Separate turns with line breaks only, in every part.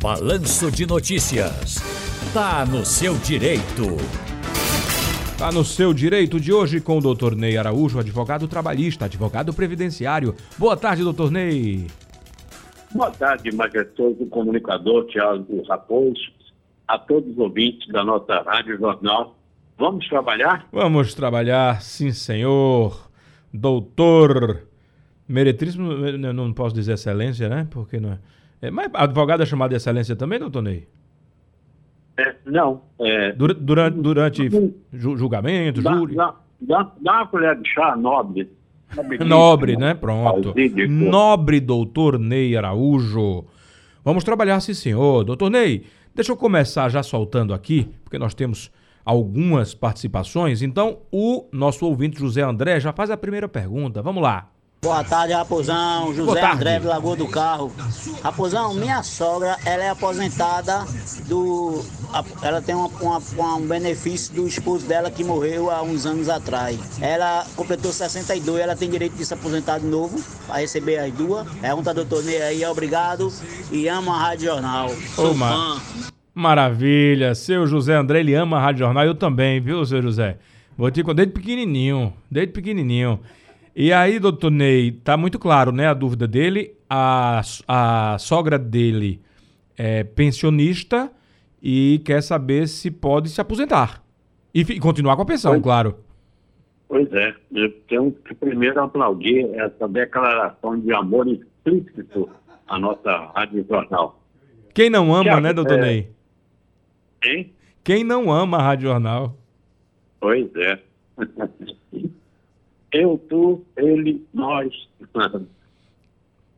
Balanço de Notícias. Tá no seu direito.
Tá no seu direito de hoje com o doutor Ney Araújo, advogado trabalhista, advogado previdenciário. Boa tarde, doutor Ney.
Boa tarde, majestoso comunicador Tiago Raposo, a todos os ouvintes da nossa Rádio Jornal. Vamos trabalhar?
Vamos trabalhar, sim, senhor. Doutor Meretríssimo, não posso dizer excelência, né? Porque não é. É mas advogado é chamado de excelência também, doutor Ney?
É, não. É,
durante durante julgamento,
dá,
júri?
Dá, dá, dá uma colher de chá nobre.
Nobre, né? Pronto. Nobre doutor Ney Araújo. Vamos trabalhar, sim, senhor. Doutor Ney, deixa eu começar já soltando aqui, porque nós temos algumas participações. Então, o nosso ouvinte José André já faz a primeira pergunta. Vamos lá.
Boa tarde, Raposão. José André Lagoa do Carro. Raposão, minha sogra, ela é aposentada do. Ela tem uma, uma, um benefício do esposo dela que morreu há uns anos atrás. Ela completou 62, ela tem direito de se aposentar de novo, para receber as duas. Pergunta doutor Ney aí, obrigado. E ama a Rádio Jornal. Sou fã.
Maravilha. Seu José André, ele ama a Rádio Jornal. Eu também, viu, seu José? Vou te desde pequenininho, desde pequenininho. E aí, doutor Ney, tá muito claro, né, a dúvida dele. A, a sogra dele é pensionista e quer saber se pode se aposentar. E, e continuar com a pensão, pois, claro.
Pois é. Eu tenho que primeiro aplaudir essa declaração de amor explícito à nossa Rádio Jornal.
Quem não ama, que, né, doutor é... Ney?
Hein?
Quem não ama a Rádio Jornal?
Pois é. Eu, tu, ele, nós.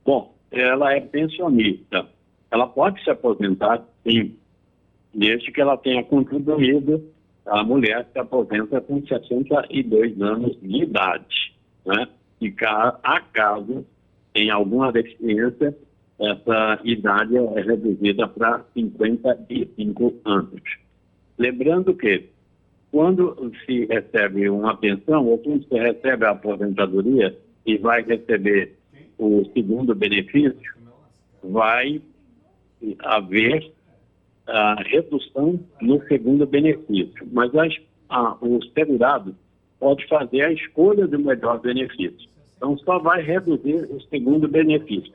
Bom, ela é pensionista. Ela pode se aposentar, sim, desde que ela tenha contribuído. A mulher se aposenta com 62 anos de idade. Né? E acaso tem alguma deficiência, essa idade é reduzida para 55 anos. Lembrando que quando se recebe uma pensão ou quando se recebe a aposentadoria e vai receber o segundo benefício, vai haver a redução no segundo benefício. Mas as, a, o segurado pode fazer a escolha do melhor benefício. Então, só vai reduzir o segundo benefício,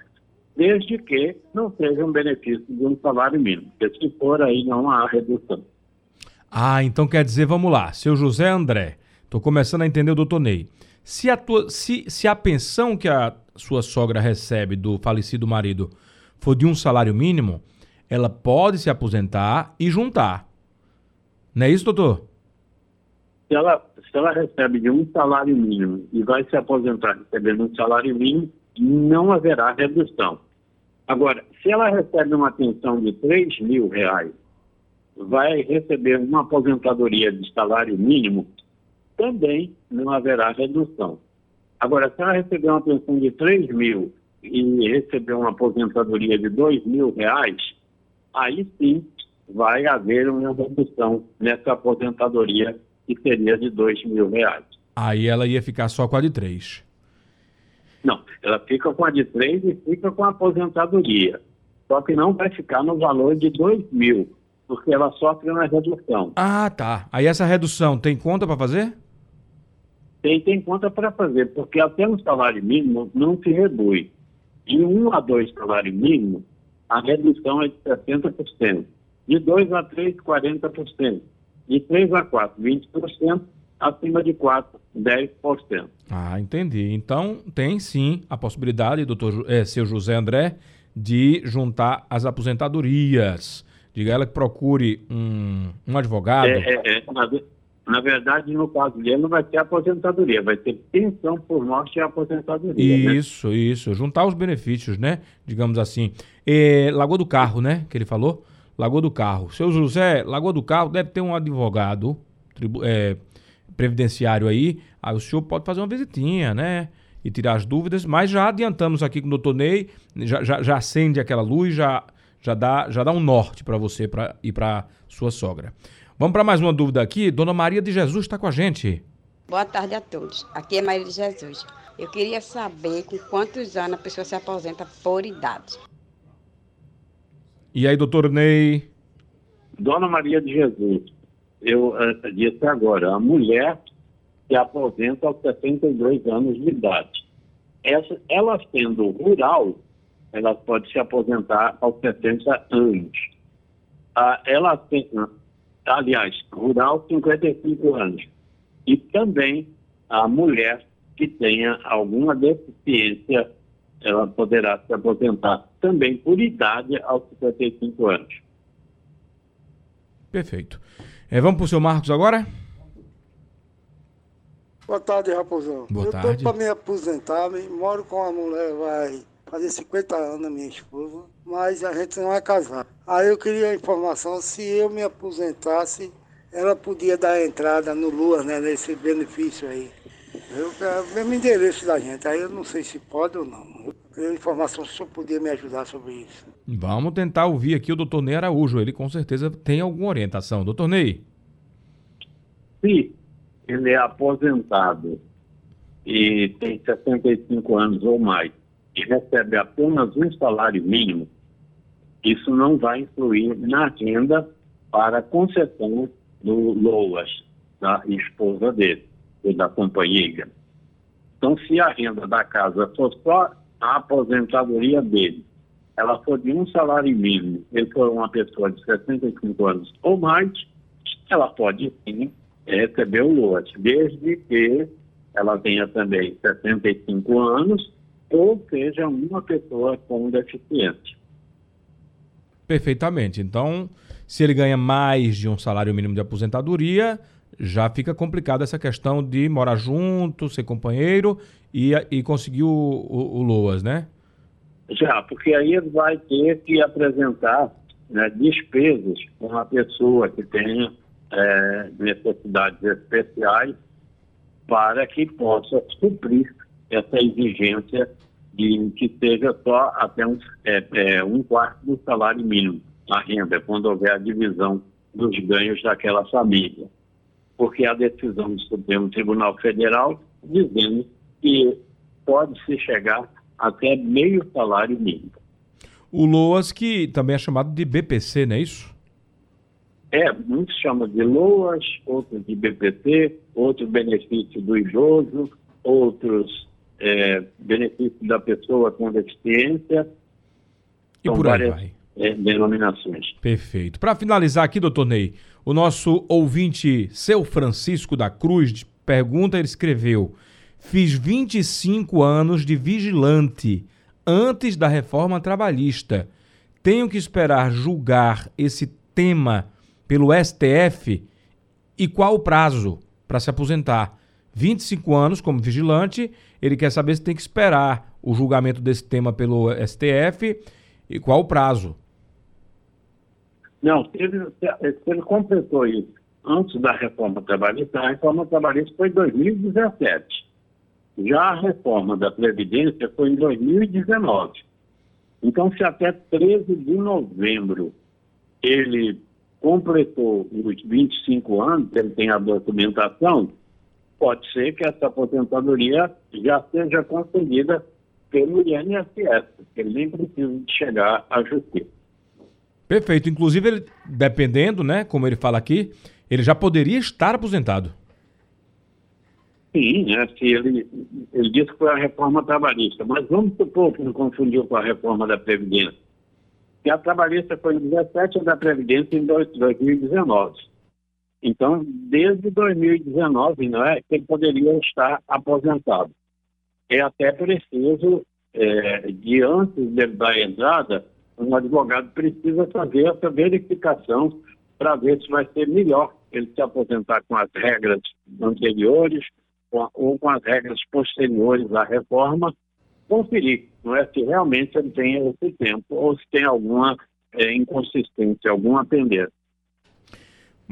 desde que não seja um benefício de um salário mínimo, porque se for aí não há redução.
Ah, então quer dizer, vamos lá, seu José André, estou começando a entender o doutor Ney. Se a, tua, se, se a pensão que a sua sogra recebe do falecido marido for de um salário mínimo, ela pode se aposentar e juntar. Não é isso, doutor?
Se ela, se ela recebe de um salário mínimo e vai se aposentar recebendo um salário mínimo, não haverá redução. Agora, se ela recebe uma pensão de 3 mil reais vai receber uma aposentadoria de salário mínimo, também não haverá redução. Agora, se ela receber uma pensão de 3 mil e receber uma aposentadoria de 2 mil reais, aí sim vai haver uma redução nessa aposentadoria que seria de 2 mil reais.
Aí ela ia ficar só com a de 3.
Não, ela fica com a de 3 e fica com a aposentadoria. Só que não vai ficar no valor de 2 mil porque ela sofre uma redução.
Ah, tá. Aí essa redução tem conta para fazer?
Tem, tem conta para fazer, porque até um salário mínimo não se reduz. De um a dois salário mínimo, a redução é de 60%. De dois a três, 40%. De três a quatro, 20%. Acima de quatro, 10%.
Ah, entendi. Então, tem sim a possibilidade, doutor é, seu José André, de juntar as aposentadorias. Diga ela que procure um, um advogado. É,
é, é. Na, na, verdade, no caso dele, não vai ter aposentadoria, vai ter pensão por morte e aposentadoria.
Né? Isso, né? isso. Juntar os benefícios, né? Digamos assim. É, Lagoa do Carro, né? Que ele falou. Lagoa do Carro. Seu José, Lagoa do Carro deve ter um advogado tribu, é, previdenciário aí. Aí o senhor pode fazer uma visitinha, né? E tirar as dúvidas. Mas já adiantamos aqui com o doutor Ney, já, já, já acende aquela luz, já já dá, já dá um norte para você para ir para sua sogra. Vamos para mais uma dúvida aqui. Dona Maria de Jesus está com a gente.
Boa tarde a todos. Aqui é Maria de Jesus. Eu queria saber com quantos anos a pessoa se aposenta por idade.
E aí, doutor Ney?
Dona Maria de Jesus, eu uh, disse agora, a mulher se aposenta aos 72 anos de idade. Essa, ela sendo rural, ela pode se aposentar aos 70 anos. Ah, ela tem, aliás, rural, 55 anos. E também a mulher que tenha alguma deficiência, ela poderá se aposentar também por idade aos 55 anos.
Perfeito. É, vamos para o seu Marcos agora?
Boa tarde, Raposão.
Boa
eu
tarde.
Eu estou para me aposentar, moro com uma mulher, vai fazer 50 anos, minha esposa, mas a gente não é casado. Aí eu queria a informação se eu me aposentasse, ela podia dar entrada no Lua, né, nesse benefício aí. Eu quero o endereço da gente, aí eu não sei se pode ou não. Eu queria informação se o senhor podia me ajudar sobre isso.
Vamos tentar ouvir aqui o doutor Ney Araújo. Ele com certeza tem alguma orientação. Doutor Ney.
Se ele é aposentado e tem 65 anos ou mais e recebe apenas um salário mínimo, isso não vai influir na renda para concessão do LOAS, da esposa dele, ou da companheira. Então, se a renda da casa for só a aposentadoria dele ela for de um salário mínimo, ele for uma pessoa de 65 anos ou mais, ela pode sim receber o lote, desde que ela tenha também 65 anos ou seja uma pessoa com deficiência.
Perfeitamente. Então, se ele ganha mais de um salário mínimo de aposentadoria, já fica complicada essa questão de morar junto, ser companheiro e, e conseguir o, o, o LOAS, né?
Já, porque aí ele vai ter que apresentar né, despesas com uma pessoa que tenha é, necessidades especiais para que possa suprir essa exigência de que seja só até um, é, é, um quarto do salário mínimo a renda, quando houver a divisão dos ganhos daquela família. Porque a decisão do Supremo Tribunal Federal dizendo que pode-se chegar até meio salário mínimo.
O LOAS, que também é chamado de BPC, não é isso?
É, muitos chamam de LOAS, outros de BPC, outros benefício do idoso, outros é, benefícios da pessoa com deficiência.
E por aí vai.
É, denominações.
Perfeito. Para finalizar aqui, doutor Ney, o nosso ouvinte, seu Francisco da Cruz, pergunta, ele escreveu: Fiz 25 anos de vigilante antes da reforma trabalhista. Tenho que esperar julgar esse tema pelo STF e qual o prazo para se aposentar? 25 anos como vigilante, ele quer saber se tem que esperar o julgamento desse tema pelo STF e qual o prazo.
Não, ele, ele completou isso antes da reforma trabalhista, a reforma trabalhista foi em 2017. Já a reforma da Previdência foi em 2019. Então, se até 13 de novembro ele completou os 25 anos, ele tem a documentação, pode ser que essa aposentadoria já seja concedida pelo INSS, porque ele nem precisa de chegar à justiça.
Perfeito. Inclusive, ele, dependendo, né, como ele fala aqui, ele já poderia estar aposentado.
Sim, né, se ele, ele disse que foi a reforma trabalhista, mas vamos supor que não confundiu com a reforma da Previdência. Que a trabalhista foi em 17 e a da Previdência em 2019. Então, desde 2019, não é, que ele poderia estar aposentado. É até preciso, é, de antes da entrada, um advogado precisa fazer essa verificação para ver se vai ser melhor ele se aposentar com as regras anteriores ou com as regras posteriores à reforma, conferir, não é se realmente ele tem esse tempo ou se tem alguma é, inconsistência, alguma pendência.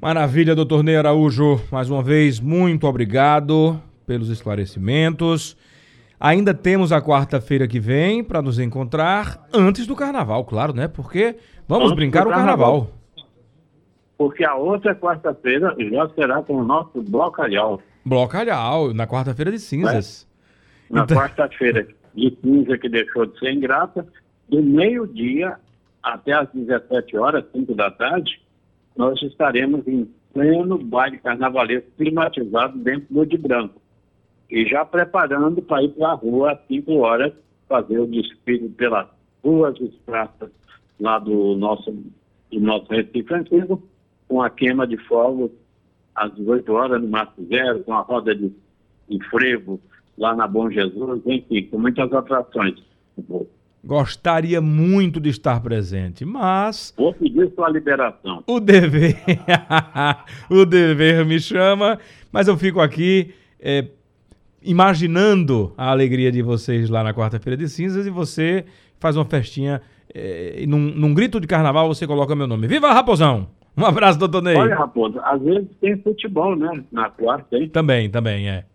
Maravilha, doutor Ney Araújo. Mais uma vez, muito obrigado pelos esclarecimentos. Ainda temos a quarta-feira que vem para nos encontrar antes do carnaval, claro, né? Porque vamos antes brincar o carnaval. carnaval.
Porque a outra quarta-feira já será com o nosso blocalhau.
Blocalhau, na quarta-feira de cinzas.
É? Na então... quarta-feira de cinza, que deixou de ser ingrata, do meio-dia até às 17 horas, 5 da tarde, nós estaremos em pleno baile carnavalesco climatizado dentro do de branco. E já preparando para ir para a rua às 5 horas, fazer o desfile pelas ruas e praças lá do nosso, do nosso Recife Antigo, com a queima de fogos às 18 horas no Marco Zero, com a roda de, de frevo lá na Bom Jesus, enfim, com muitas atrações.
Gostaria muito de estar presente, mas.
Vou pedir sua liberação.
O dever. o dever me chama, mas eu fico aqui é, imaginando a alegria de vocês lá na quarta-feira de cinzas e você faz uma festinha. É, num, num grito de carnaval você coloca meu nome. Viva Raposão! Um abraço, doutor Ney.
Olha, Raposo, às vezes tem futebol, né? Na quarta, hein?
Também, também, é.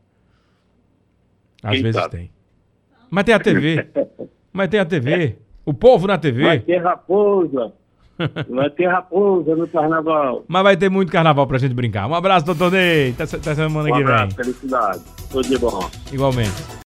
Às Quem vezes sabe? tem. Mas tem a TV. Mas tem a TV. O povo na TV.
Vai ter raposa. Vai ter raposa no carnaval.
Mas vai ter muito carnaval pra gente brincar. Um abraço, doutor Ney. Até, semana um que vem. Um abraço,
felicidade. Tudo de bom.
Igualmente.